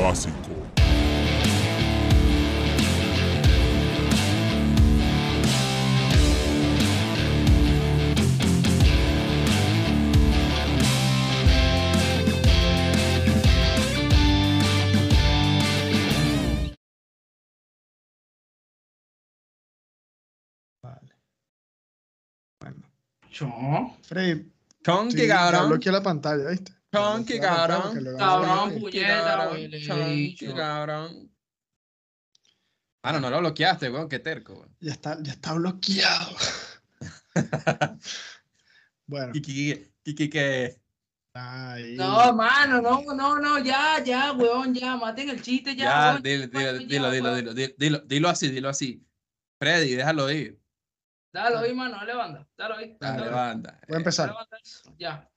básico. Vale. Bueno. Yo. Freddy, Chonky, sí, ya cabrón. bloqueé la pantalla, ¿viste? Chonky, cabrón. Cabrón, puñeta, Chonky, cabrón. Ah, no, no lo bloqueaste, weón. Qué terco, weón. Ya está, ya está bloqueado. bueno, Kiki, Kiki, que. No, mano, no, no, no, ya, ya, weón, ya, maten el chiste, ya. Ya, weón, dilo, dilo, ya, dilo, dilo, dilo, dilo, dilo, dilo así, dilo así. Freddy, déjalo ir. Dale ahí, mano, dale banda, dale ahí. Dale, dale, banda. Voy a empezar. dale Ya.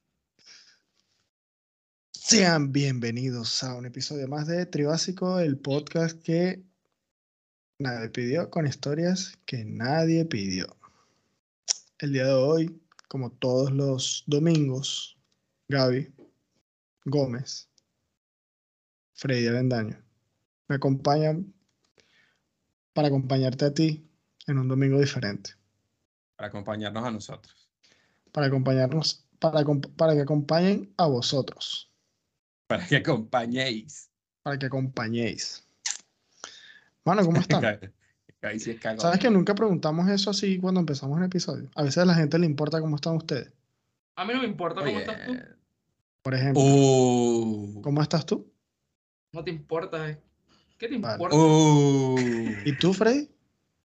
Sean bienvenidos a un episodio más de Tribásico, el podcast que nadie pidió, con historias que nadie pidió. El día de hoy, como todos los domingos, Gaby Gómez, Freddy Avendaño, me acompañan para acompañarte a ti en un domingo diferente, Para acompañarnos a nosotros. para acompañarnos, para, para que acompañen a vosotros. Para que acompañéis. para que acompañéis. Mano, ¿cómo están? Ahí sí es cagón. ¿Sabes que nunca preguntamos eso así cuando empezamos el episodio? A veces a la gente le importa cómo están ustedes. A mí no me importa cómo Oye, estás tú. Por ejemplo, Uh, ¿cómo estás tú? No te importa, eh. ¿Qué te Vale. importa? uh. ¿Y tú, Freddy?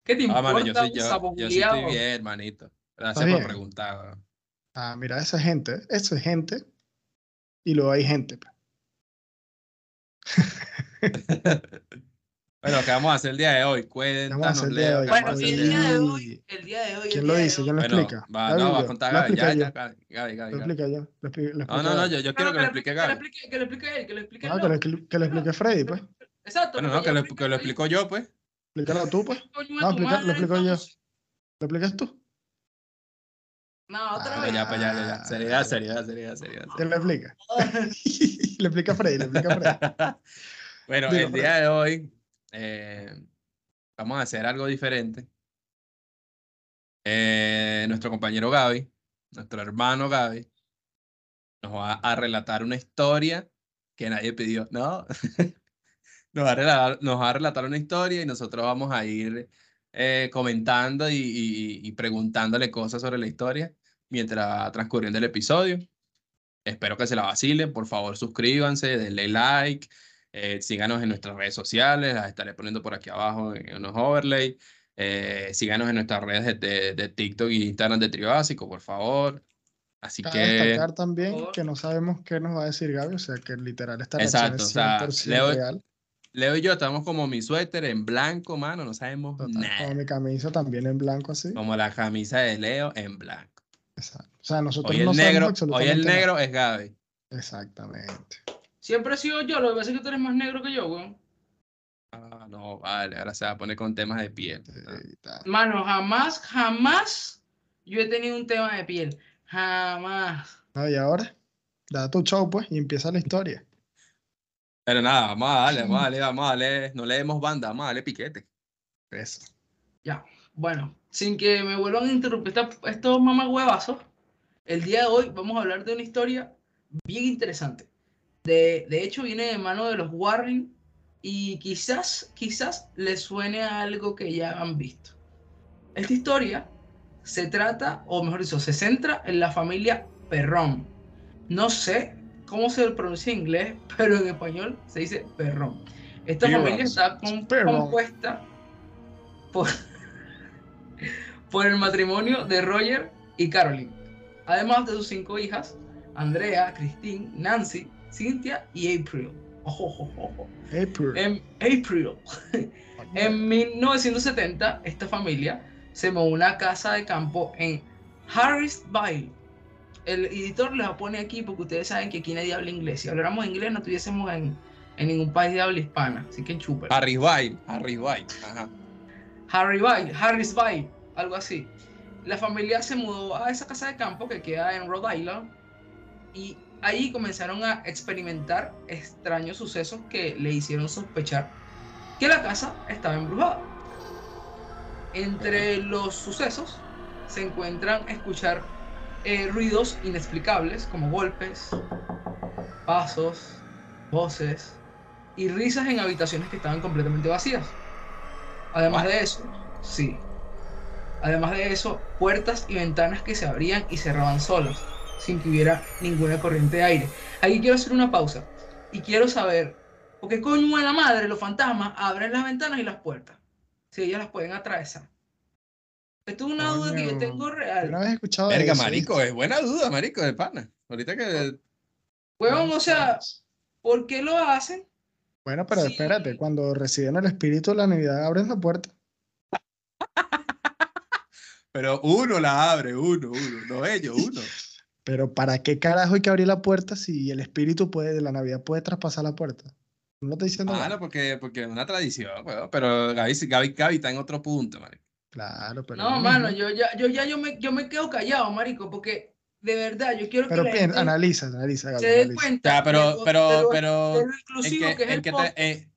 ¿Qué te Ah, importa? mano, yo sí, un yo, sapo yo sí estoy bien, hermanito. Gracias ¿Estás por bien? preguntar. Ah, mira, esa gente, esa es gente. Y luego hay gente. Pues. Bueno, ¿qué vamos a hacer el día de hoy? ¿Qué vamos a hacer Cuéntanos, el día de Leo. hoy? ¿qué Bueno, el día de hoy, el día de hoy. ¿Quién lo dice? ¿Quién lo Bueno, explica? va, Gaby, no, va a contar Gaby. Ya, explica ya, yo. Gaby, Gaby, Gaby, Lo explica yo. Lo expli- lo No, explica no, no, yo. yo, yo quiero que lo explique Que lo Gaby. explique, que lo explique él, que lo explique Ah, él. que lo, expli- que lo explique Freddy, pues. Exacto. Bueno, no, que lo, que lo explico yo, pues. Explícalo tú, pues. No, explica- lo explico yo. ¿Lo explicas tú? No, otra Ah, vez. ya, pues ya, ya, ya. Seriedad, seriedad, seriedad, seriedad. ¿Quién lo explica? Le explica a Freddy, le explica a Freddy. Bueno, el día de hoy eh, vamos a hacer algo diferente. Eh, nuestro compañero Gaby, nuestro hermano Gaby, nos va a relatar una historia que nadie pidió, ¿no? nos, va a relatar, nos va a relatar una historia y nosotros vamos a ir eh, comentando y, y- y preguntándole cosas sobre la historia mientras va transcurriendo el episodio. Espero que se la vacilen. Por favor, suscríbanse, denle like, eh, síganos en nuestras redes sociales. Las estaré poniendo por aquí abajo en unos overlay. Eh, síganos en nuestras redes de, de- de TikTok y Instagram de Tribásico, por favor. Así Cabe que, destacar también Por- que no sabemos qué nos va a decir Gaby, o sea que literal esta Exacto, reacción o sea, es 100% Leo- real. Leo y yo estamos como mi suéter en blanco, mano. No sabemos Total, nada. Como mi camisa también en blanco así. Como la camisa de Leo en blanco. Exacto. O sea, nosotros Hoy el no sabemos negro, hoy el nada. negro es Gaby. Exactamente. Siempre he sido yo, lo que pasa es que tú eres más negro que yo, weón. Ah, no, vale, ahora se va a poner con temas de piel. Ah. Sí, tal. Mano, jamás, jamás yo he tenido un tema de piel. Jamás. No, y ahora, da tu show pues y empieza la historia. Pero nada, vamos a darle, vamos a darle, vamos a darle. No leemos banda, vamos a darle piquete. Eso. Ya. Bueno, sin que me vuelvan a interrumpir estos mamagüevazos, el día de hoy vamos a hablar de una historia bien interesante. De, de hecho, viene de mano de los Warren y quizás, quizás les suene a algo que ya han visto. Esta historia se trata, o mejor dicho, se centra en la familia Perrón. No sé cómo se pronuncia en inglés, pero en español se dice Perrón. Esta familia está compuesta por, por el matrimonio de Roger y Caroline, además de sus cinco hijas, Andrea, Christine, Nancy, Cynthia y April. Ojo, ojo, ojo. April. En April. En 1970, esta familia se mudó a una casa de campo en Harrisville. El editor les pone aquí porque ustedes saben que aquí nadie habla inglés. Si habláramos inglés, no estuviésemos en, en ningún país de habla hispana. Así que White, Harry White. Ajá. Harryville, Harrisville, algo así. La familia se mudó a esa casa de campo que queda en Rhode Island y allí comenzaron a experimentar extraños sucesos que le hicieron sospechar que la casa estaba embrujada. Entre los sucesos se encuentran escuchar eh, ruidos inexplicables como golpes, pasos, voces y risas en habitaciones que estaban completamente vacías. Además de eso, sí. Además de eso, puertas y ventanas que se abrían y cerraban solas, sin que hubiera ninguna corriente de aire. Aquí quiero hacer una pausa y quiero saber, ¿por qué coño de la madre los fantasmas abren las ventanas y las puertas? Si ellas las pueden atravesar. Esto es una duda que yo tengo real. no había escuchado de Verga, eso, marico, es buena duda, marico, de pana. Ahorita que. Huevón, o sea, ¿por qué lo hacen? Bueno, pero sí. espérate, cuando reciben el espíritu de la Navidad abren la puerta. Pero uno la abre, uno, uno, no ellos, uno. Pero ¿para qué carajo hay que abrir la puerta si el espíritu puede, de la Navidad puede traspasar la puerta? No lo estoy diciendo. Claro, porque, porque es una tradición, weón. Pero Gaby, Gaby, Gaby está en otro punto, marico. Claro, pero. No, lo mano, yo ya, yo ya yo me, yo me quedo callado, marico, porque de verdad yo quiero Pero que gente analiza, analiza, Gaby, se dé analiza. cuenta Ya, pero, de pero, de lo- pero, de lo ¿en inclusivo que es en el qué podcast. te, en-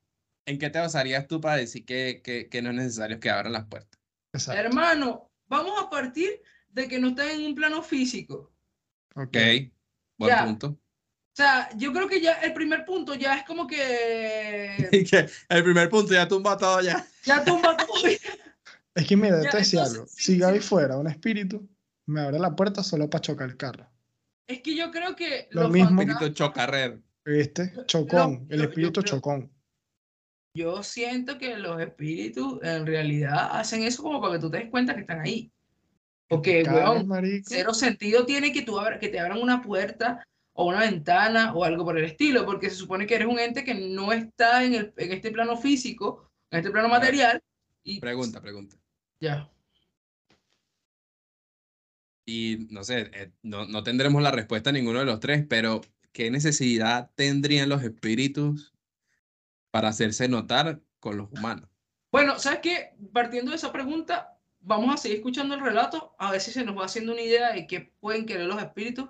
en qué te basarías tú para decir que, que, que no es necesario que abran las puertas? Exacto. Hermano, vamos a partir de que no está en un plano físico. Ok. Buen Ya. punto. O sea, yo creo que ya el primer punto ya es como que Y que el primer punto ya tumba todo ya. ya tumba todo. Es que mira, te decía algo. sí, Si Gaby sí. fuera un espíritu, me abre la puerta solo para chocar el carro. Es que yo creo que Lo los mismo. fantasmas-. ¿Viste? Yo- Chocón, el yo espíritu chocón. Yo siento que los espíritus en realidad hacen eso como para que tú te des cuenta que están ahí. Porque, weón, cero sentido tiene que, tú abra- que te abran una puerta o una ventana o algo por el estilo, porque se supone que eres un ente que no está en, el, en este plano físico, en este plano material. Y Pregunta, pregunta. ya. Y no sé, eh, no, no tendremos la respuesta a ninguno de los tres, pero ¿qué necesidad tendrían los espíritus para hacerse notar con los humanos? Bueno, ¿sabes qué? Partiendo de esa pregunta, vamos a seguir escuchando el relato, a ver si se nos va haciendo una idea de qué pueden querer los espíritus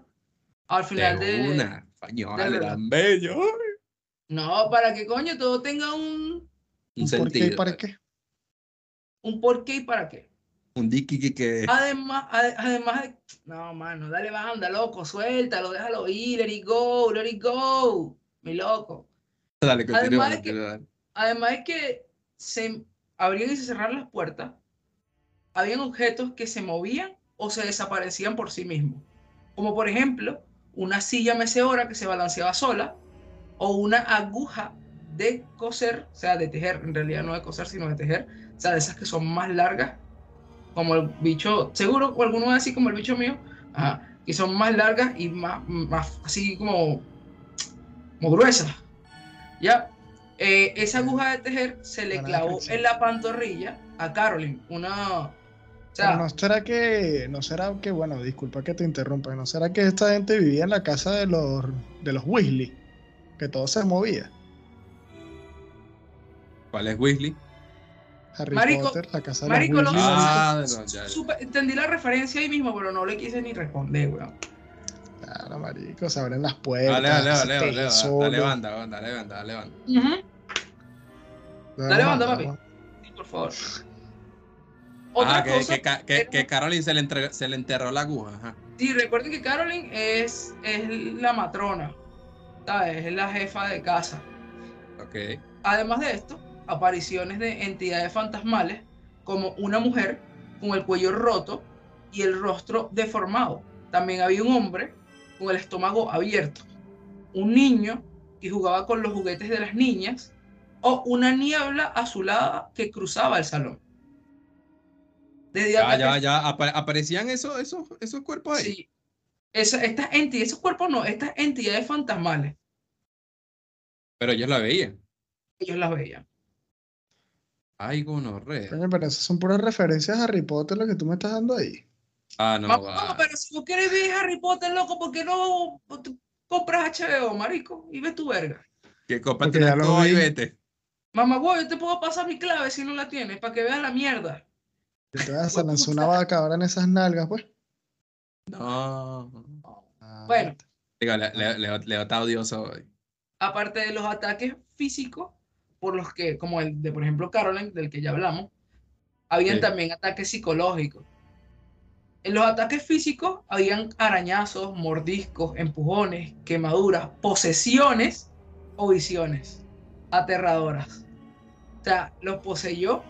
al final De de... una, español, de eran bellos. No, para que coño todo tenga un, Un ¿Un ¿Por qué y para qué? un por qué y para qué. Un diki que, Además, ade- además de... No, mano, dale banda, loco, suéltalo, déjalo ir, let it go, let it go, mi loco. Dale, además de que- continúa, dale. Además de que se abrían y se cerraban las puertas, habían objetos que se movían o se desaparecían por sí mismos. Como por ejemplo, una silla mecedora que se balanceaba sola o una aguja de coser, o sea, de tejer, en realidad no de coser, sino de tejer, o sea, de esas que son más largas, como el bicho, seguro, o alguno así como el bicho mío, ajá, que son más largas y más, más así como, como gruesas. ¿Ya? Eh, esa aguja de tejer se le clavó en la pantorrilla a Caroline, una... O Pero sea, no será que, no será que, bueno, disculpa que te interrumpa, no será que esta gente vivía en la casa de los, de los Weasley, que todo se movía. ¿Cuál es Weasley? Harry Marico- Potter, la casa de marico, los lo- Weasley. Ah, no, ya, ya. supe- entendí la referencia ahí mismo, pero no le quise ni responder, weón. Marico, se abren las puertas. Dale, dale, dale, dale, dale, banda, banda, dale, banda, dale, banda. Dale, Dale, banda, papi. Sí, por favor. Otra Ah, que, cosa, que, que, era- que Caroline se le, entre- se le enterró la aguja. Ajá. sí, recuerden que Caroline es, es la matrona, ¿sabes? Es la jefa de casa. Ok. Además de esto, apariciones de entidades fantasmales como una mujer con el cuello roto y el rostro deformado. También había un hombre con el estómago abierto, un niño que jugaba con los juguetes de las niñas o una niebla azulada que cruzaba el salón. Desde Ya, ya, ya. apa- aparecían esos, esos, esos cuerpos ahí. Sí. Esa- estas entidades, esos cuerpos no, estas entidades fantasmales, Pero ellos la veían. ellos las veían. Ay, gonorrea. Pero esas son puras referencias a Harry Potter lo que tú me estás dando ahí. Ah, no, Mamá, va. pero si tú quieres ver Harry Potter, loco, ¿por qué no compras HBO, marico? Y ves tu verga. Que cómprate escoba y vete. Mamá, güey, yo te puedo pasar mi clave si no la tienes, para que veas la mierda. Te vas a lanzar una vaca ahora en esas nalgas, pues. No. Ah, Bueno. Digo, le, le, Leo, Leo está odioso hoy. aparte de los ataques físicos, por los que, como el de, por ejemplo, Caroline, del que ya hablamos, habían Sí. también ataques psicológicos. En los ataques físicos habían arañazos, mordiscos, empujones, quemaduras, posesiones o visiones aterradoras. O sea, los poseyó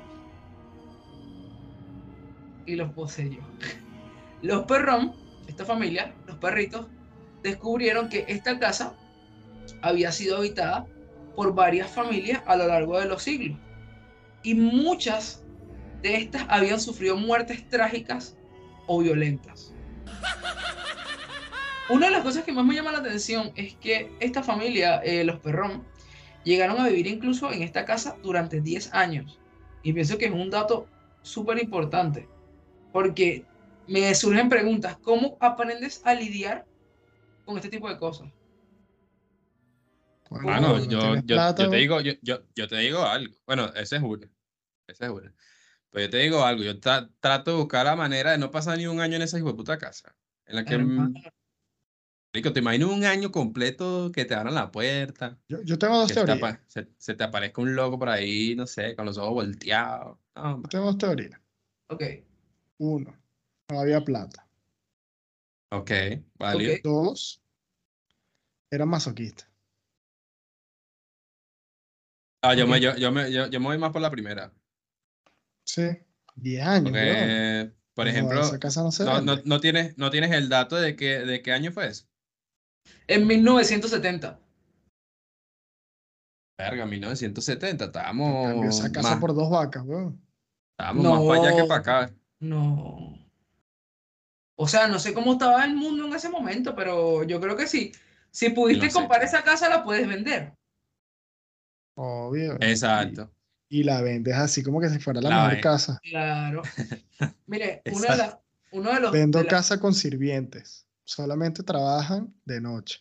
y los poseyó. Los perrón, esta familia, los perritos, descubrieron que esta casa había sido habitada por varias familias a lo largo de los siglos. Y muchas de estas habían sufrido muertes trágicas o violentas. Una de las cosas que más me llama la atención es que esta familia, eh, los Perrón, llegaron a vivir incluso en esta casa durante 10 años. Y pienso que es un dato súper importante. Porque me surgen preguntas, ¿cómo aprendes a lidiar con este tipo de cosas? Bueno, yo, te digo, yo, yo, yo te digo algo. Bueno, ese es uno. Ese es uno. Pero yo te digo algo. Yo tra- trato de buscar la manera de no pasar ni un año en esa puta casa. En la que, mm, marico, te imagino un año completo que te abran la puerta. yo, yo tengo dos Que se te, teorías. se, se te aparezca un loco por ahí, no sé, con los ojos volteados. No, Yo tengo dos teorías. Ok, Uno, no había plata. ok, válido. Ok. Dos, eran masoquistas. Ah, yo, me, yo, yo, me, yo, yo me voy más por la primera. Sí, 10 años. Porque, por No, ejemplo, esa casa no se no, no, no tienes, no tienes el dato de, que, de qué año fue eso. en 1970. Verga, 1970, En estábamos cambio, esa casa más, por dos vacas, bro. estábamos más para allá que No. para acá. No. O sea, no sé cómo estaba el mundo en ese momento, pero yo creo que sí. Si pudiste No sé. comprar esa casa, la puedes vender. Obvio. Exacto. Y, la vendes así como que si fuera la La mejor ven- casa. Claro. Mire, una de uno de los. Vendo de la- casa con sirvientes. Solamente trabajan de noche.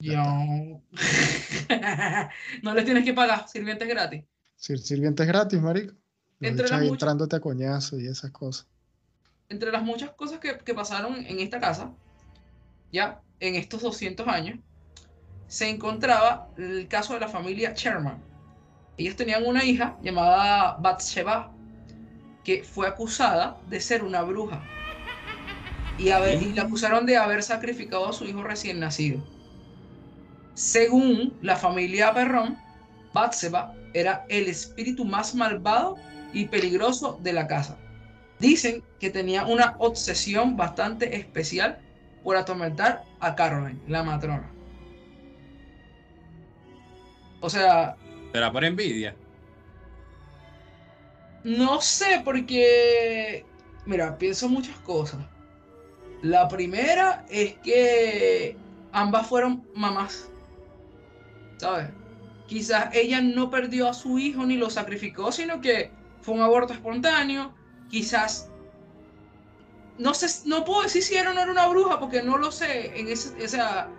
Yo- no les tienes que pagar, sirvientes gratis. Sir- Sirvientes gratis, marico. Entre las muchas- entrándote a coñazo y esas cosas. Entre las muchas cosas que, que pasaron en esta casa, ya en estos 200 años, se encontraba el caso de la familia Sherman. Ellos tenían una hija llamada Bathsheba, que fue acusada de ser una bruja. Y, haber- y la acusaron de haber sacrificado a su hijo recién nacido. Según la familia Perrón, Bathsheba era el espíritu más malvado y peligroso de la casa. Dicen que tenía una obsesión bastante especial por atormentar a Caroline, la matrona. O sea, Será por envidia. no sé, porque, mira, pienso muchas cosas. La primera es que ambas fueron mamás, ¿sabes? Quizás ella no perdió a su hijo ni lo sacrificó, sino que fue un aborto espontáneo. Quizás, no sé, no puedo decir si era o no era una bruja, porque no lo sé. En ese, o sea,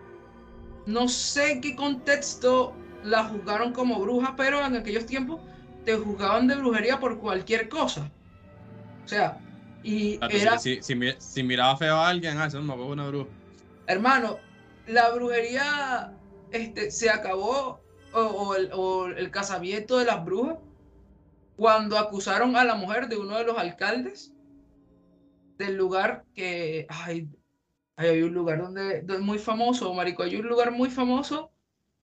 no sé qué contexto la juzgaron como bruja, pero en aquellos tiempos te juzgaban de brujería por cualquier cosa. O sea, y Tato, si- era, Si, si, si miraba feo a alguien, ah, eso no me una bruja. hermano, la brujería este, se acabó, o, o el, o el casamiento de las brujas, cuando acusaron a la mujer de uno de los alcaldes del lugar que, ay, ay, hay un lugar donde, donde muy famoso, marico, hay un lugar muy famoso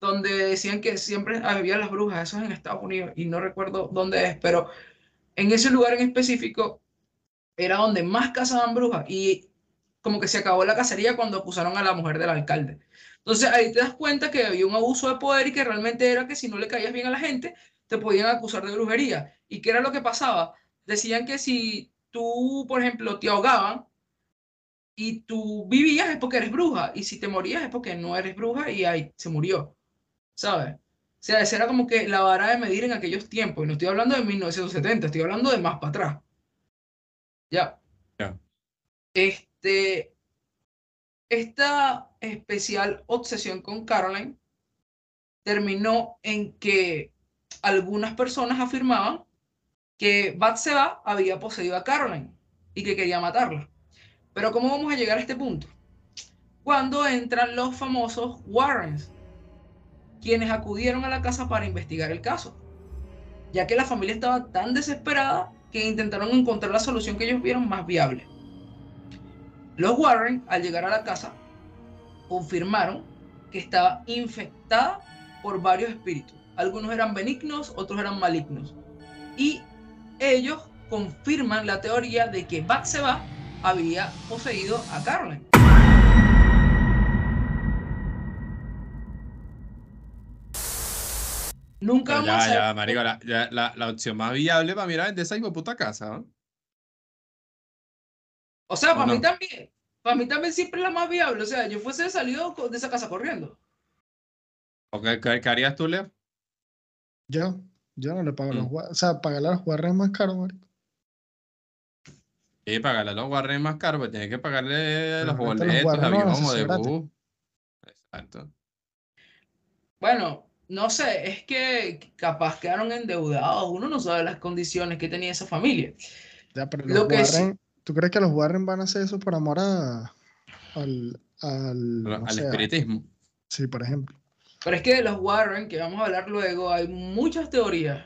donde decían que siempre había las brujas, eso es en Estados Unidos, y no recuerdo dónde es, pero en ese lugar en específico era donde más cazaban brujas, y como que se acabó la cacería cuando acusaron a la mujer del alcalde. Entonces ahí te das cuenta que había un abuso de poder y que realmente era que si no le caías bien a la gente, te podían acusar de brujería. ¿Y qué era lo que pasaba? Decían que si tú, por ejemplo, te ahogaban y tú vivías es porque eres bruja, y si te morías es porque no eres bruja y ahí se murió. ¿Sabes? O sea, esa era como que la vara de medir en aquellos tiempos. Y no estoy hablando de 1970, estoy hablando de más para atrás. Ya. Ya. Este, esta especial obsesión con Caroline terminó en que algunas personas afirmaban que Batseba había poseído a Caroline y que quería matarla. Pero ¿cómo vamos a llegar a este punto? cuando entran los famosos Warrens, quienes acudieron a la casa para investigar el caso, ya que la familia estaba tan desesperada que intentaron encontrar la solución que ellos vieron más viable. Los Warren, al llegar a la casa, confirmaron que estaba infectada por varios espíritus. Algunos eran benignos, otros eran malignos. Y ellos confirman la teoría de que Batseba había poseído a Carmen. Nunca Pero vamos a ya, saber- ya, marico, la, ya, la, la opción más viable para mirar de esa hijo de puta casa, ¿no? O sea, ¿O para mí no? también. Para mí también siempre es la más viable. O sea, yo fuese salido de esa casa corriendo. ¿O qué, harías tú, Leo? Yo, yo no le pago a los Mm. Warren. O sea, pagarle a los Warren es más caro, marico. Sí, pagarle a los Warren más caro, pues tienes que pagarle los Pero los boletos, a o de bus. Exacto. Bueno, no sé, es que capaz quedaron endeudados. Uno no sabe las condiciones que tenía esa familia. Ya, pero Lo que Warren, ¿tú crees que los Warren van a hacer eso por amor a, al, al, no espiritismo. sí, por ejemplo. Pero es que de los Warren, que vamos a hablar luego, hay muchas teorías.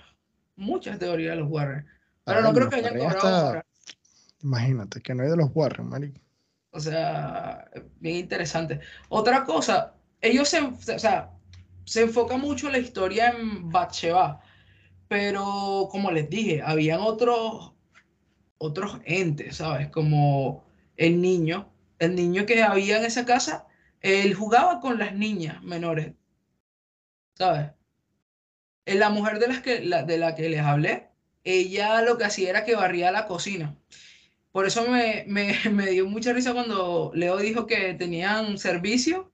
Muchas teorías de los Warren. Pero no creo que hayan cobrado hasta-. Imagínate, que no hay de los Warren, marico. O sea, bien interesante. Otra cosa, ellos se, o sea, se enfoca mucho la historia en Bathsheba, pero como les dije, habían otros, otros entes, ¿sabes? Como el niño, el niño que había en esa casa, él jugaba con las niñas menores, ¿sabes? Eh, La mujer de, las que, la, de la que les hablé, ella lo que hacía era que barría la cocina. Por eso me, me, me dio mucha risa cuando Leo dijo que tenían servicio,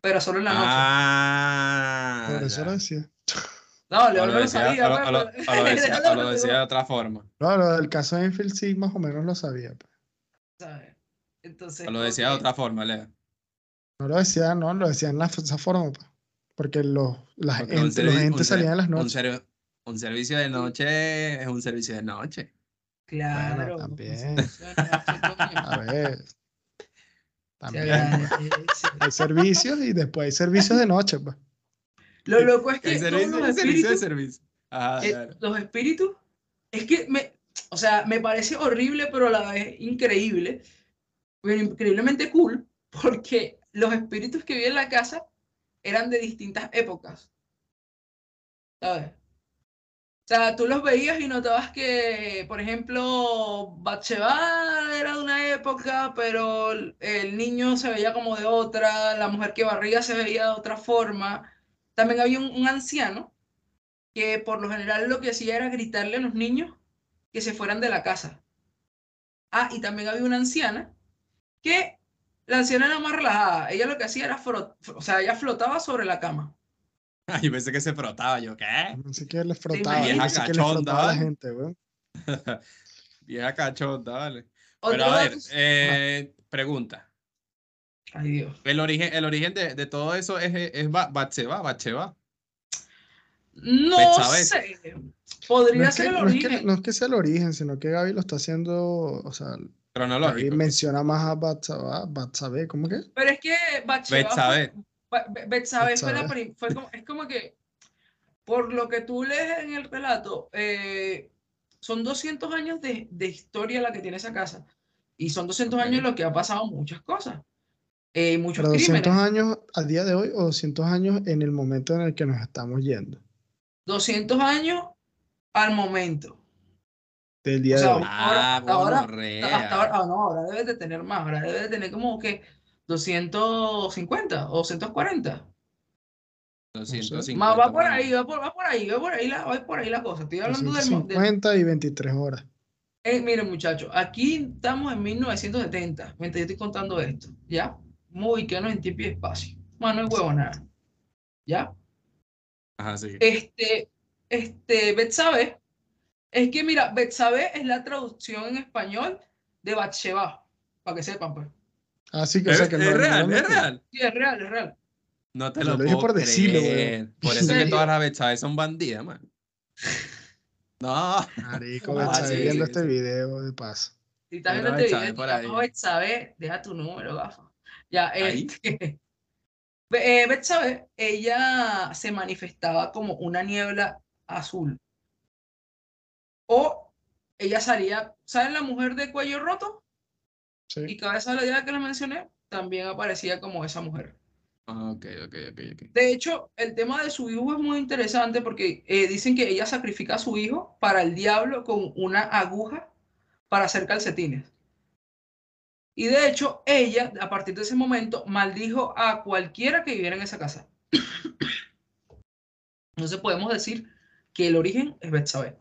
pero solo en la noche. Ah, Por eso lo decía. No, lo no lo decía, sabía. o lo- pues, lo- pero- o lo decía- lo de otra forma. No, lo del caso de Enfield sí, más o menos lo sabía. pues. ¿sabes? Entonces, O lo decía de otra forma, Leo. No lo decía, no, lo decía en la, esa forma, pues. Porque los, las Porque los entes salían en las un noches. ser- un servicio de noche es un servicio de noche. Claro. también. de noche. A ver. También. Hay servicios y después hay servicios de noche, pues. Lo loco es que El todos servicio, los el servicio de espíritus, servicio. Ah, eh, claro. los espíritus, es que me, o sea, me parece horrible, pero a la vez increíble, pero increíblemente cool, porque los espíritus que vi en la casa eran de distintas épocas. ¿Sabes? O sea, tú los veías y notabas que, por ejemplo, Bathsheba era de una época, pero el, niño se veía como de otra, la mujer que barría se veía de otra forma. También había un, un anciano que por lo general lo que hacía era gritarle a los niños que se fueran de la casa. Ah, y también había una anciana que la anciana era más relajada. Ella lo que hacía era, o sea, ella flotaba sobre la cama. Yo pensé que se frotaba. Yo, ¿qué? No sé qué le frotaba, imaginas? no sé qué le Cachonda, frotaba a la ¿vale? gente, weón. Vieja cachonda, vale. Pero a ver, eh, pregunta. Ay, Dios. El origen, el origen de, de todo eso es, es Ba- Batseba, Batseba. No sé. No Podría es, que, ser el no, es que, origen. no es que sea el origen, sino que Gaby lo está haciendo, o sea, Gaby Cronológico. menciona más a Batsabé, ¿cómo que? Pero es que Bathsheba fue- Betsabé. Ba- Be- Betsabé fue la fue como, es como que, por lo que tú lees en el relato, eh, son 200 años de, de historia la que tiene esa casa. Y son 200 años en los que ha pasado muchas cosas. Eh, muchos Pero 200 crímenes. años a día de hoy o 200 años en el momento en el que nos estamos yendo. 200 años al momento. Del día O sea, de hoy. Ah, Ahora- ahora- gonorrea. Hasta ahora, ah, no, ahora debe de tener más. Ahora debe de tener como que 250 o 240. 250 Más va por ahí, va por, va por ahí, va por ahí la, va por ahí la cosa. Estoy hablando del, mo- del, 250 y 23 horas. Eh, miren, muchachos, aquí estamos en 1970, mientras yo estoy contando esto, ¿ya? Muy que no en tiempo y espacio. Bueno, no hay huevo nada. ¿Ya? Ajá, sí. Este, este, Betsabe, es que mira, Betsabe es la traducción en español de Bathsheba, para que sepan, pues. Así que, o Es, sea, que es no- no real, lo es real. Sí, es real, es real. No te lo lo dije puedo por decirlo, creer. Por eso ¿En es que todas las Betsabe son bandidas, man. No. Marico, Ah, sí, viendo sí, este sí. video de paso. Si estás viendo este video, por ahí. deja tu número, gafa. Ya, este, Be- eh, Betsabe, ella se manifestaba como una niebla azul. O ella salía, ¿saben la mujer de cuello roto? Y cabeza de la llave que les mencioné, también aparecía como esa mujer. Ah, ok, ok, ok, ok. De hecho, el tema de su hijo es muy interesante porque eh, dicen que ella sacrifica a su hijo para el diablo con una aguja para hacer calcetines. Y de hecho, ella, a partir de ese momento, maldijo a cualquiera que viviera en esa casa. Entonces podemos decir que el origen es Betsabé.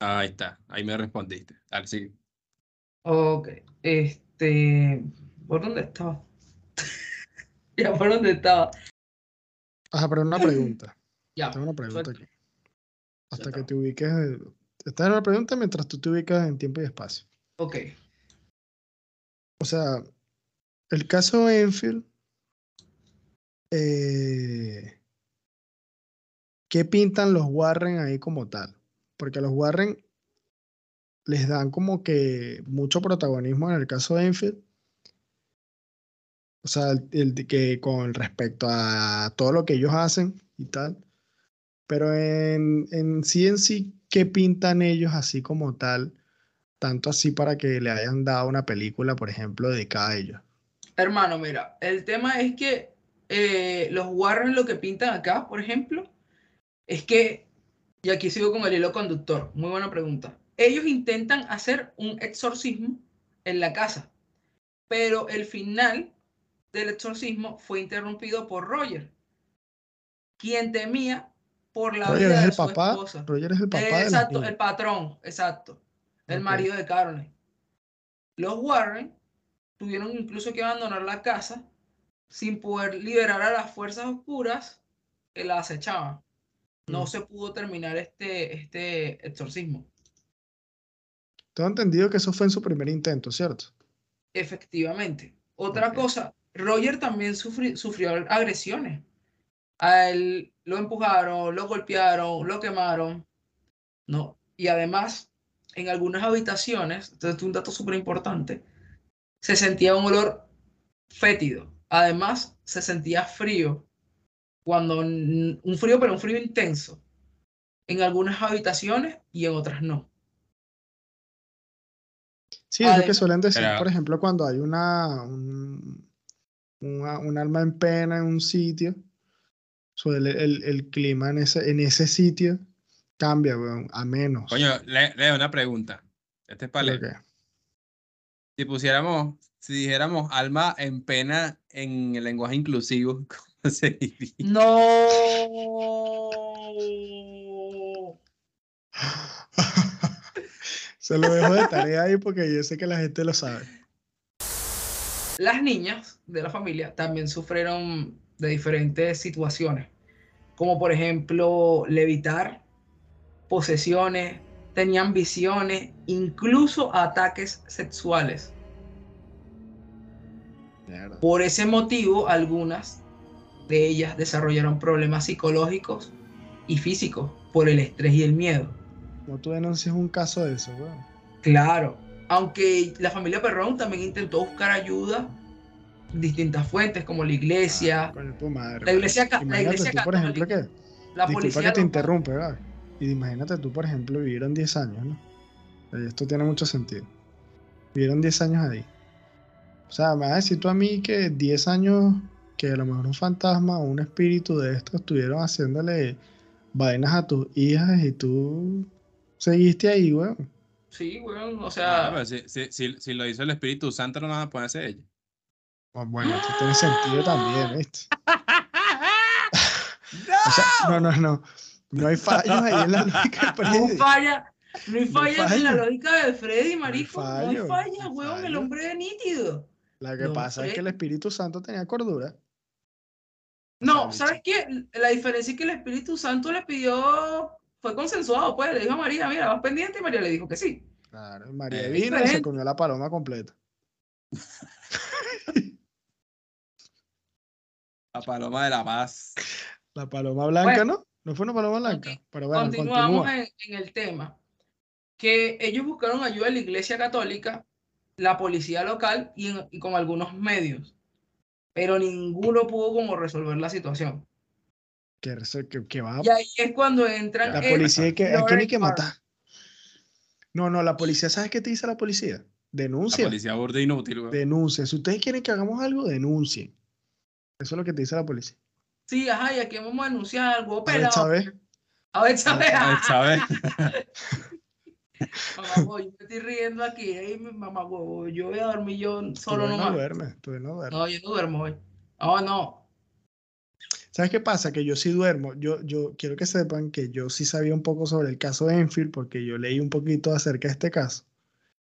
Ahí está, ahí me respondiste. Dale, sigue. Ok, este, ¿por dónde estaba? ya, ¿por dónde estaba? Ajá, pero una pregunta. Ya, Tengo una pregunta aquí. Hasta que te ubiques. Esta es la pregunta mientras tú te ubicas en tiempo y espacio. Ok, O sea, el caso Enfield. eh, ¿Qué pintan los Warren ahí como tal? Porque los Warren les dan como que mucho protagonismo en el caso de Enfield. O sea, el, que con respecto a todo lo que ellos hacen y tal. Pero en, en sí en sí, ¿qué pintan ellos así como tal? Tanto así para que le hayan dado una película, por ejemplo, dedicada a ellos. hermano, mira, el tema es que eh, los Warren lo que pintan acá, por ejemplo, es que, y aquí sigo con el hilo conductor, muy buena pregunta. Ellos intentan hacer un exorcismo en la casa, pero el final del exorcismo fue interrumpido por Roger, quien temía por la Roger vida es de el su papá. esposa. Roger es el papá Eh, exacto, el patrón, exacto. El marido de Caroline. Los Warren tuvieron incluso que abandonar la casa sin poder liberar a las fuerzas oscuras que la acechaban. No Mm. se pudo terminar este, este exorcismo. Tengo entendido que eso fue en su primer intento, ¿cierto? Efectivamente. Otra cosa, Roger también sufri- sufrió agresiones. A él lo empujaron, lo golpearon, lo quemaron. No. Y además, en algunas habitaciones, esto es un dato súper importante, se sentía un olor fétido. Además, se sentía frío. Cuando un frío, pero un frío intenso. En algunas habitaciones y en otras no. Sí, es lo que suelen decir, Pero- por ejemplo, cuando hay una, un, una- un alma en pena en un sitio, suele el, el clima en ese, en ese sitio cambia, weón, a menos. Coño, le- Leo, una pregunta. Este es para Leo. que- Si pusiéramos, si dijéramos alma en pena en el lenguaje inclusivo, ¿cómo se diría? No. Se lo dejo de tarea ahí porque yo sé que la gente lo sabe. Las niñas de la familia también sufrieron de diferentes situaciones, como por ejemplo levitar, posesiones, tenían visiones, incluso ataques sexuales. Por ese motivo, algunas de ellas desarrollaron problemas psicológicos y físicos por el estrés y el miedo. Tú denuncias un caso de eso, weón. Claro, aunque la familia Perrón también intentó buscar ayuda en distintas fuentes como la iglesia, Con madre. la iglesia, la iglesia tú, por ejemplo, que. la Disculpa policía que te interrumpe, ¿verdad? Y imagínate tú, por ejemplo, vivieron 10 años, ¿no? Esto tiene mucho sentido. Vivieron 10 años ahí. O sea, me vas a decir tú a mí que 10 años que a lo mejor un fantasma o un espíritu de estos estuvieron haciéndole vainas a tus hijas y tú seguiste ahí, weón. Sí, weón, o Ah, sea, si, si, si, si lo hizo el Espíritu Santo, no lo van a poder hacer ella. Pues bueno, esto tiene sentido también, ¿viste? O sea, no, no, no. No hay fallos ahí en la lógica de no Freddy. falla, no hay No hay falla en la lógica de Freddy, marico, no hay fallo, no falla, weón, el hombre es nítido. La que No, pasa es que el. Espíritu Santo tenía cordura. No, ¿sabes qué? La diferencia es que el Espíritu Santo le pidió, fue consensuado, pues, le dijo a María, mira, vas pendiente, y María le dijo que sí. Claro, María Eh, vino y se comió la paloma completa. La paloma de la paz. La paloma blanca, Bueno, ¿no? No fue una paloma blanca. Pero bueno, Continuamos continúa. en, en el tema. Que ellos buscaron ayuda de la Iglesia Católica, la policía local y, en- y con algunos medios. pero ninguno pudo como resolver la situación. Que, que, que va Y ahí es cuando entran la el policía hay que, hay que ni Lawrence que matar. No, no, la policía, ¿sabes qué te dice la policía? La Denuncia. policía burda inútil, güey. Denuncia. Si ustedes quieren que hagamos algo, denuncien. Eso es lo que te dice la policía. Sí, ajá, y aquí vamos a denunciar algo A ver. A ver, ¿sabes? Ah, ¿Sabes? Mamá, huevo, yo me estoy riendo aquí. Mamá, huevo, yo voy a dormir yo solo Tú no nomás. duermes, tú no duermes. No, yo no duermo hoy. No, no. ¿Sabes qué pasa? Que yo sí duermo. Yo, yo quiero que sepan que yo sí sabía un poco sobre el caso de Enfield porque yo leí un poquito acerca de este caso.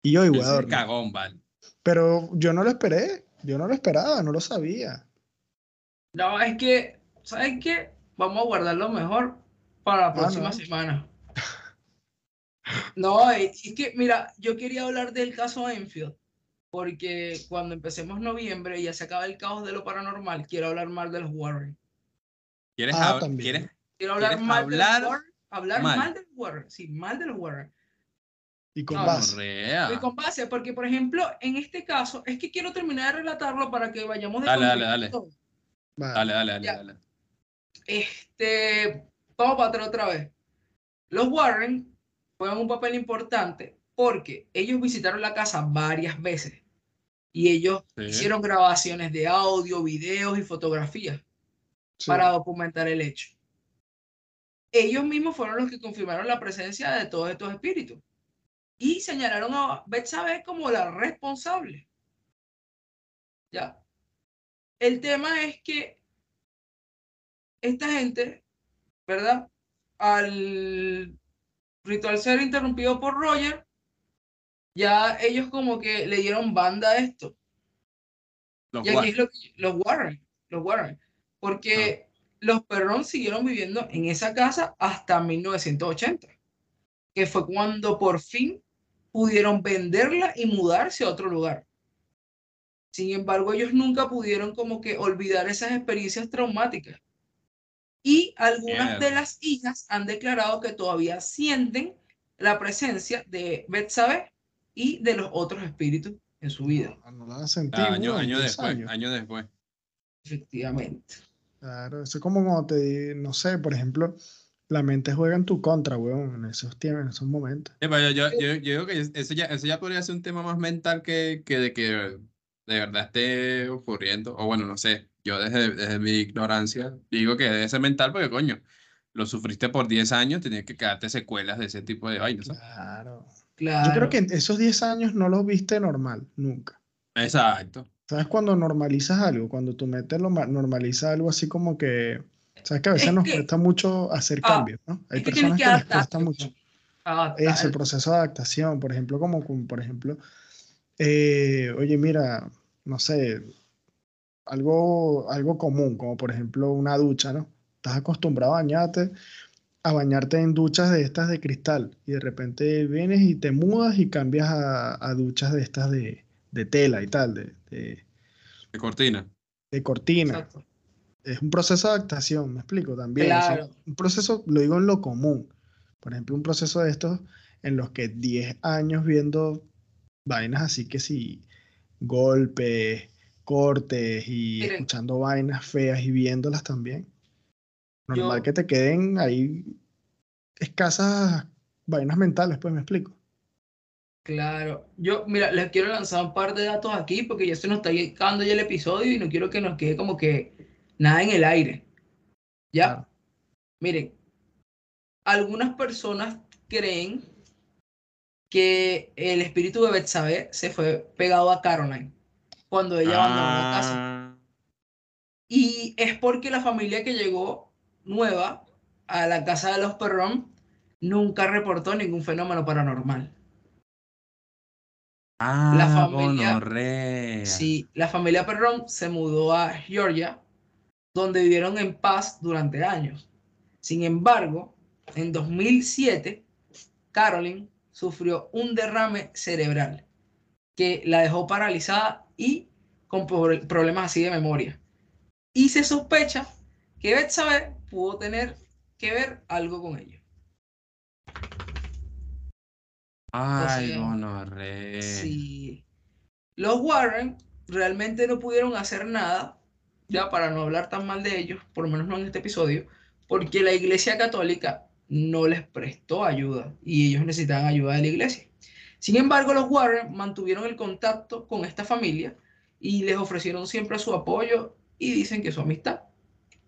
Y hoy voy a Ese dormir. cagón, vale. Pero yo no lo esperé. Yo no lo esperaba, no lo sabía. No, es que, ¿sabes qué? Vamos a guardarlo mejor para la próxima no. semana. No, es es que, mira, yo quería hablar del caso Enfield, porque cuando empecemos noviembre y ya se acaba el caos de lo paranormal, quiero hablar mal de los Warren. ¿Quieres, Ah, hab- también. ¿quieres? Quiero hablar ¿Quieres mal de los hablar Warren. Hablar mal? mal de los Warren. Sí, mal de los Warren. Y con No, base. Y con base, porque por ejemplo, en este caso, es que quiero terminar de relatarlo para que vayamos de Dale, dale, dale. Vale. Dale, dale, dale, dale. Este, vamos para atrás otra vez. Los Warren juegan un papel importante porque ellos visitaron la casa varias veces y ellos Sí. hicieron grabaciones de audio, videos y fotografías Sí. para documentar el hecho. Ellos mismos fueron los que confirmaron la presencia de todos estos espíritus y señalaron a Betsabe como la responsable. Ya. El tema es que esta gente, ¿verdad? Al ritual ser interrumpido por Roger, ya ellos como que le dieron banda a esto. Los Y aquí es lo que- los Warren, los Warren, porque los Perrón siguieron viviendo en esa casa hasta 1980, que fue cuando por fin pudieron venderla y mudarse a otro lugar. Sin embargo, ellos nunca pudieron como que olvidar esas experiencias traumáticas. Y algunas de las hijas han declarado que todavía sienten la presencia de Betsabe y de los otros espíritus en su vida. No, no. Ah, año, año 10 después, años. año después. Efectivamente. Claro, eso es como cuando te, no sé, por ejemplo, la mente juega en tu contra, weón, en esos tiempos, en esos momentos. Sí, pero yo, yo, yo, yo digo que eso ya, eso ya podría ser un tema más mental que, que de que de verdad esté ocurriendo. O bueno, no sé, yo desde, desde mi ignorancia digo que debe ser mental porque, coño, lo sufriste por 10 años, tenías que quedarte secuelas de ese tipo de vainas. ¿sabes? Claro. Claro. Yo creo que en esos 10 años no los viste normal, nunca. Exacto. ¿Sabes cuando normalizas algo? Cuando tu mente lo ma- normaliza algo así como que, sabes que a veces Es nos que- cuesta mucho hacer Ah, cambios, ¿no? Hay personas que que les cuesta mucho. Adaptar. Es el proceso de adaptación, por ejemplo, como, como, por ejemplo, eh, oye, mira, no sé, algo, algo común, como por ejemplo una ducha, ¿no? Estás acostumbrado a bañarte, a bañarte en duchas de estas de cristal y de repente vienes y te mudas y cambias a, a duchas de estas de, de tela y tal, de, de, De cortina. de cortina. Exacto. Es un proceso de adaptación, me explico también. o sea, Claro. un proceso, lo digo en lo común. Por ejemplo, un proceso de estos en los que 10 años viendo vainas así que si golpes, cortes y Miren. escuchando vainas feas y viéndolas también. Normal Yo- que te queden ahí escasas vainas mentales, pues me explico. Claro. Yo, mira, les quiero lanzar un par de datos aquí porque ya se nos está acabando ya el episodio y no quiero que nos quede como que nada en el aire. ¿Ya? Miren, algunas personas creen que el espíritu de Betsabe se fue pegado a Caroline cuando ella abandonó la casa. Ah, Y es porque la familia que llegó nueva a la casa de los Perrón nunca reportó ningún fenómeno paranormal. Ah, La familia- gonorrea. Sí, la familia Perrón se mudó a Georgia, donde vivieron en paz durante años. Sin embargo, en 2007, Carolyn sufrió un derrame cerebral que la dejó paralizada y con pro- problemas así de memoria. Y se sospecha que Betsabe pudo tener que ver algo con ello. Ay, gonorrea. Sí. Los Warren realmente no pudieron hacer nada ya para no hablar tan mal de ellos, por lo menos no en este episodio, porque la Iglesia Católica no les prestó ayuda y ellos necesitaban ayuda de la Iglesia. Sin embargo, los Warren mantuvieron el contacto con esta familia y les ofrecieron siempre su apoyo y dicen que su amistad.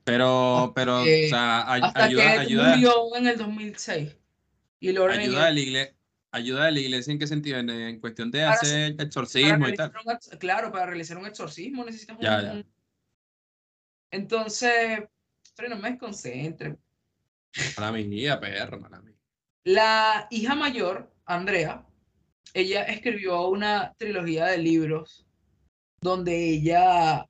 Pero, pero, o sea, hasta ayuda, que ayuda, murió en el 2006. Y Lauren ayuda, de la iglesia, ayuda de la iglesia en qué sentido? En, en cuestión de Para hacer exorcismo y tal. un claro, para realizar un exorcismo necesitas un... Ya, ya. un- Entonces, pero no me desconcentre. Mala mía, perro, mala mía. La hija mayor, Andrea, ella escribió una trilogía de libros donde ella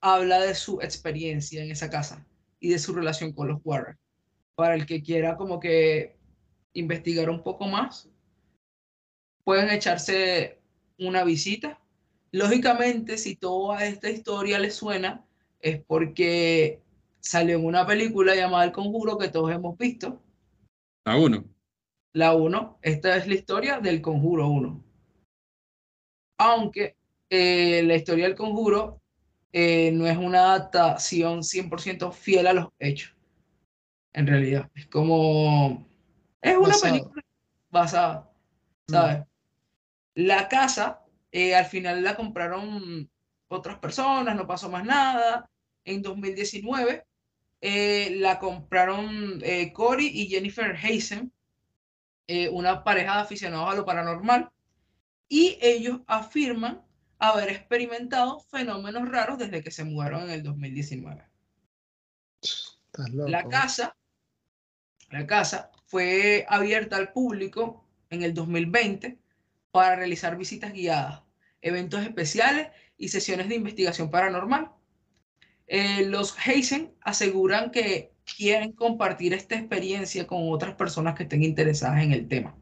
habla de su experiencia en esa casa y de su relación con los Warren. Para el que quiera como que investigar un poco más, pueden echarse una visita. Lógicamente, si toda esta historia les suena, es porque salió en una película llamada El Conjuro que todos hemos visto. A uno. La 1, esta es la historia del Conjuro 1. Aunque eh, la historia del Conjuro eh, no es una adaptación 100% fiel a los hechos. En realidad, es como... Es una Basado. película basada, ¿sabes? La casa, eh, al final la compraron otras personas, no pasó más nada. En 2019 eh, la compraron eh, Cory y Jennifer Hazen, eh, una pareja de aficionados a lo paranormal, y ellos afirman haber experimentado fenómenos raros desde que se mudaron en el 2019. Estás loco. La casa, la casa fue abierta al público en el 2020 para realizar visitas guiadas, eventos especiales y sesiones de investigación paranormal. Eh, los Heisen aseguran que quieren compartir esta experiencia con otras personas que estén interesadas en el tema.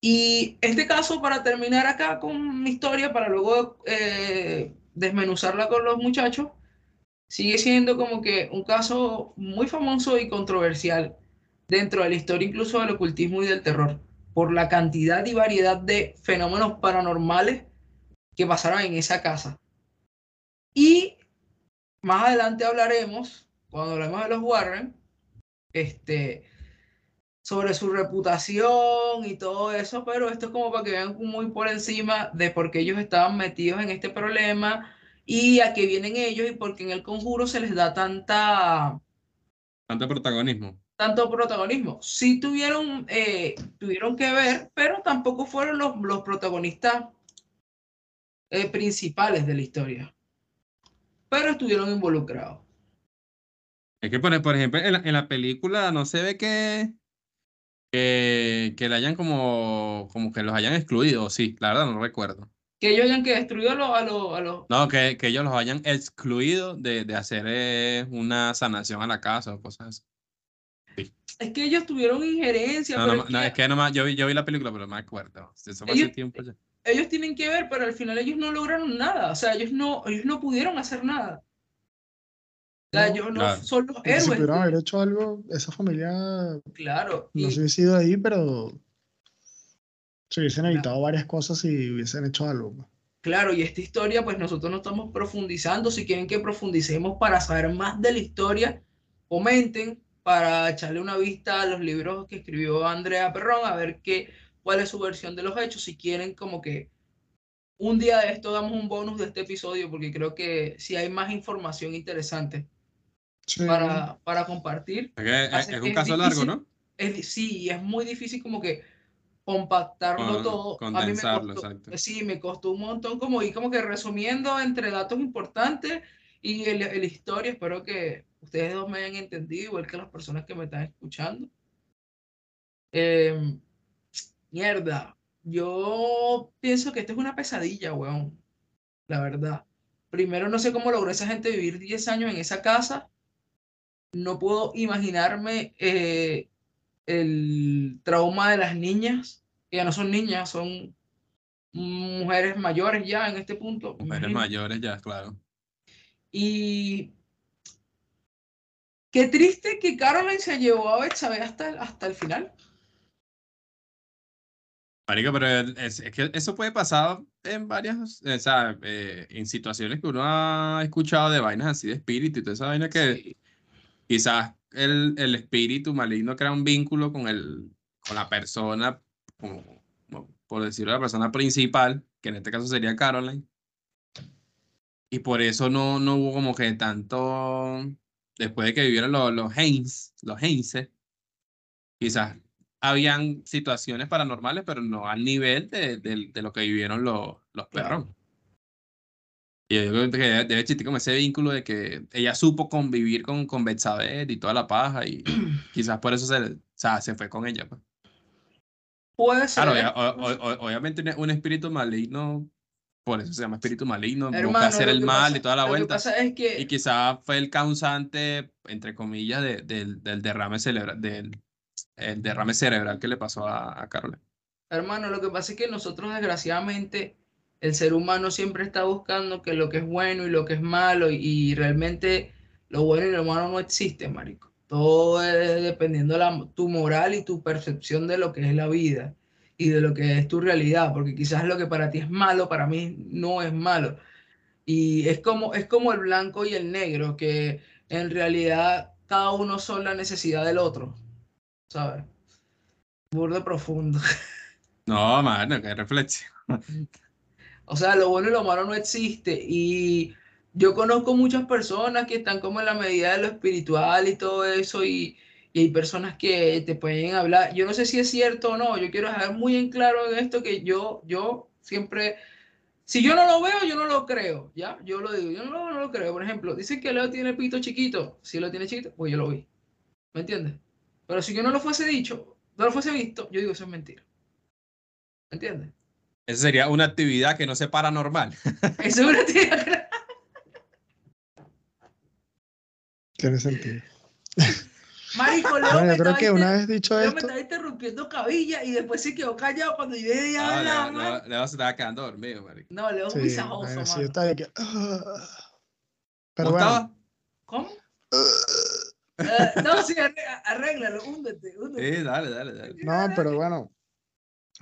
Y este caso, para terminar acá con mi historia, para luego eh, desmenuzarla con los muchachos, sigue siendo como que un caso muy famoso y controversial dentro de la historia incluso del ocultismo y del terror, por la cantidad y variedad de fenómenos paranormales que pasaron en esa casa. Y más adelante hablaremos, cuando hablemos de los Warren, este, sobre su reputación y todo eso, pero esto es como para que vean muy por encima de por qué ellos estaban metidos en este problema y a qué vienen ellos y por qué en el conjuro se les da tanta, Tanto protagonismo. Tanto protagonismo. Sí tuvieron, eh, tuvieron que ver, pero tampoco fueron los, los protagonistas eh, principales de la historia. Pero estuvieron involucrados. Es que, por, por ejemplo, en la, en la película no se ve que, que, que le hayan como, como que los hayan excluido, sí, la verdad no recuerdo. Que ellos hayan que destruido a los... A los, a los- No, que, que ellos los hayan excluido de, de hacer eh, una sanación a la casa o cosas así. Es que ellos tuvieron injerencia, No, pero no, es no, que es que nomás, yo vi, yo vi la película, pero no me acuerdo. Eso fue hace Ellos- tiempo ya. ellos tienen que ver, pero al final ellos no lograron nada. O sea, ellos no, ellos no pudieron hacer nada. O sea, No, ellos no claro. son los Porque Si héroes. pudieron haber hecho algo, esa familia Claro. no y- se hubiese ido ahí, pero se hubiesen evitado varias cosas si hubiesen hecho algo. pues. Claro, y esta historia, pues nosotros no estamos profundizando. Si quieren que profundicemos para saber más de la historia, comenten para echarle una vista a los libros que escribió Andrea Perrón, a ver qué, cuál es su versión de los hechos. Si quieren, como que un día de esto damos un bonus de este episodio, porque creo que si hay más información interesante Sí. para, para compartir. Es, que es- un es caso largo. ¿no? Es, sí, es muy difícil como que compactarlo Con- todo. A mí me condensarlo, costó, exacto. sí, me costó un montón como ir como que resumiendo entre datos importantes y el, el historia. Espero que ustedes dos me hayan entendido, igual que las personas que me están escuchando. Em, mierda, yo pienso que esto es una pesadilla, weón. La verdad. Primero, no sé cómo logró esa gente vivir 10 años en esa casa. No puedo imaginarme eh, el trauma de las niñas, que ya no son niñas, son mujeres mayores ya en este punto. Mujeres mayores ya, claro. Y qué triste que Caroline se llevó a Betsabe hasta, el- hasta el final. Marico, pero es, es que eso puede pasar en varias, o sea, eh, en situaciones que uno ha escuchado de vainas así de espíritu y toda esa vaina que Sí. quizás el, el espíritu maligno crea un vínculo con, el, con la persona, como, como por decirlo, la persona principal, que en este caso sería Caroline. Y por eso no, no hubo como que tanto, después de que vivieron los, los Haynes, los Heinze, quizás habían situaciones paranormales, pero no al nivel de, de- de lo que vivieron los, los Claro. perros. Y yo creo que debe, existir como ese vínculo de que ella supo convivir con, con y toda la paja, y quizás por eso se, o sea, se fue con ella. pues. Puede ser. Claro, o- o- obviamente un espíritu maligno, por eso se llama espíritu maligno, busca Hermano, hacer lo el mal pasa- y toda la vuelta. es que Y quizás fue el causante, entre comillas, de- del, del derrame cerebral, del el derrame cerebral que le pasó a, a. Hermano, lo que pasa es que nosotros desgraciadamente el ser humano siempre está buscando que lo que es bueno y lo que es malo y, y realmente lo bueno y lo malo no existe, marico. Todo es dependiendo de la, tu moral y tu percepción de lo que es la vida y de lo que es tu realidad, porque quizás lo que para ti es malo, para mí no es malo. Y es como, es como el blanco y el negro, que en realidad cada uno son la necesidad del otro, ¿sabes? Burdo profundo. No, mano, qué reflexión. O sea, lo bueno y lo malo no existe. Y yo conozco muchas personas que están como en la medida de lo espiritual y todo eso. Y, y hay personas que te pueden hablar. Yo no sé si es cierto o no. Yo quiero dejar muy en claro en esto que yo, yo siempre, si yo no lo veo, yo no lo creo. ¿Ya? Yo lo digo, yo no lo, no lo creo. Por ejemplo, dicen que Leo tiene pito chiquito. Si lo tiene chiquito, pues yo lo vi. ¿Me entiendes? Pero si yo no lo fuese dicho, no lo fuese visto, yo digo eso es mentira. ¿Me entiendes? Esa sería una actividad que no sea paranormal. Eso es una tía. Tiene sentido. Marico, Leo Bueno, me yo creo que una vez dicho Leo me esto, estaba interrumpiendo cabilla y después se quedó callado cuando yo dije ya No, hablaba, Leo, man. Leo- Leo se estaba quedando dormido, marico. No, Leo es sí, muy sajoso, sí, mano. yo estaba de que, "Ah". pero ¿Cómo bueno? ¿Cómo? "Ah". Eh, no, sí, arré- arréglalo, húndete, húndete. Sí, dale, dale, dale. no, pero bueno,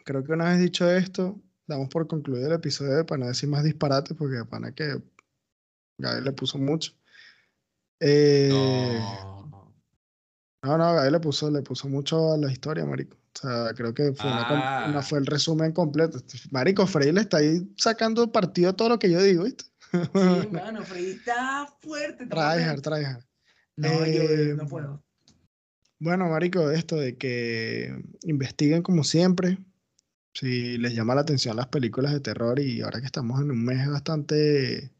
creo que una vez dicho esto, damos por concluido el episodio para no decir más disparates, porque para que Gaby le puso mucho. Eh, No. No, no, Gaby le puso, le puso mucho a la historia, marico. O sea, creo que fue, Ah. una- fue el resumen completo. Marico, Frey le está ahí sacando partido a todo lo que yo digo, ¿viste? Sí, mano, Freddy está fuerte. Tryhard, tryhard. No, yo Eh, no puedo. Bueno, marico, esto de que investiguen como siempre. Si les llama la atención las películas de terror y ahora que estamos en un mes bastante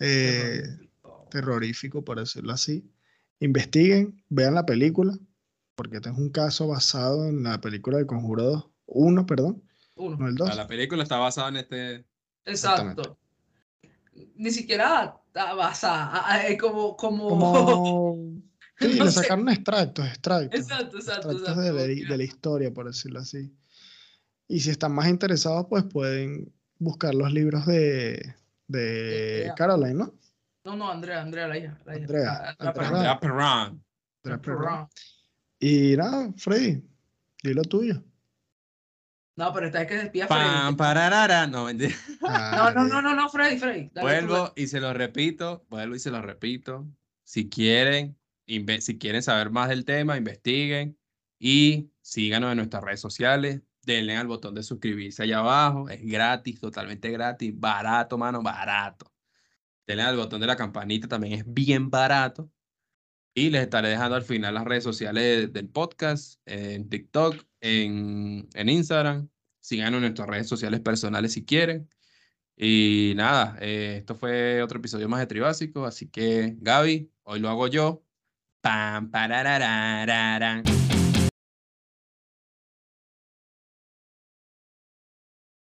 eh, Terrorífico. terrorífico, por decirlo así, investiguen, vean la película, porque este es un caso basado en la película de Conjuro 2, 1, perdón, Uno. no el O sea, 2. la película está basada en este. exactamente. Exacto. Ni siquiera está basada, es como, como, Como... Sí, No le sé. sacaron extractos, extractos. Exacto, exacto, extractos exacto. de, la, de la historia, por decirlo así. Y si están más interesados, pues pueden buscar los libros de, de. Caroline, ¿no? No, no, Andrea, Andrea, la hija. La hija. Andrea, Andrea. Andrea perra. Y nada, Freddy, di lo tuyo. No, pero esta vez que despida Pam, Freddy. pararara. No, mentira. No, no, no, no, no, Freddy, Freddy. dale tú, Vuelvo y se lo repito, vuelvo y se lo repito. Si quieren, si quieren saber más del tema, investiguen y síganos en nuestras redes sociales. Denle al botón de suscribirse allá abajo. Es gratis, totalmente gratis. Barato, mano, barato. Denle al botón de la campanita, también es bien barato. Y les estaré dejando al final las redes sociales del podcast, en TikTok, en, en Instagram. Síganos en nuestras redes sociales personales si quieren. Y nada, eh, esto fue otro episodio más de Tribásico, así que Gaby, hoy lo hago yo. Pam.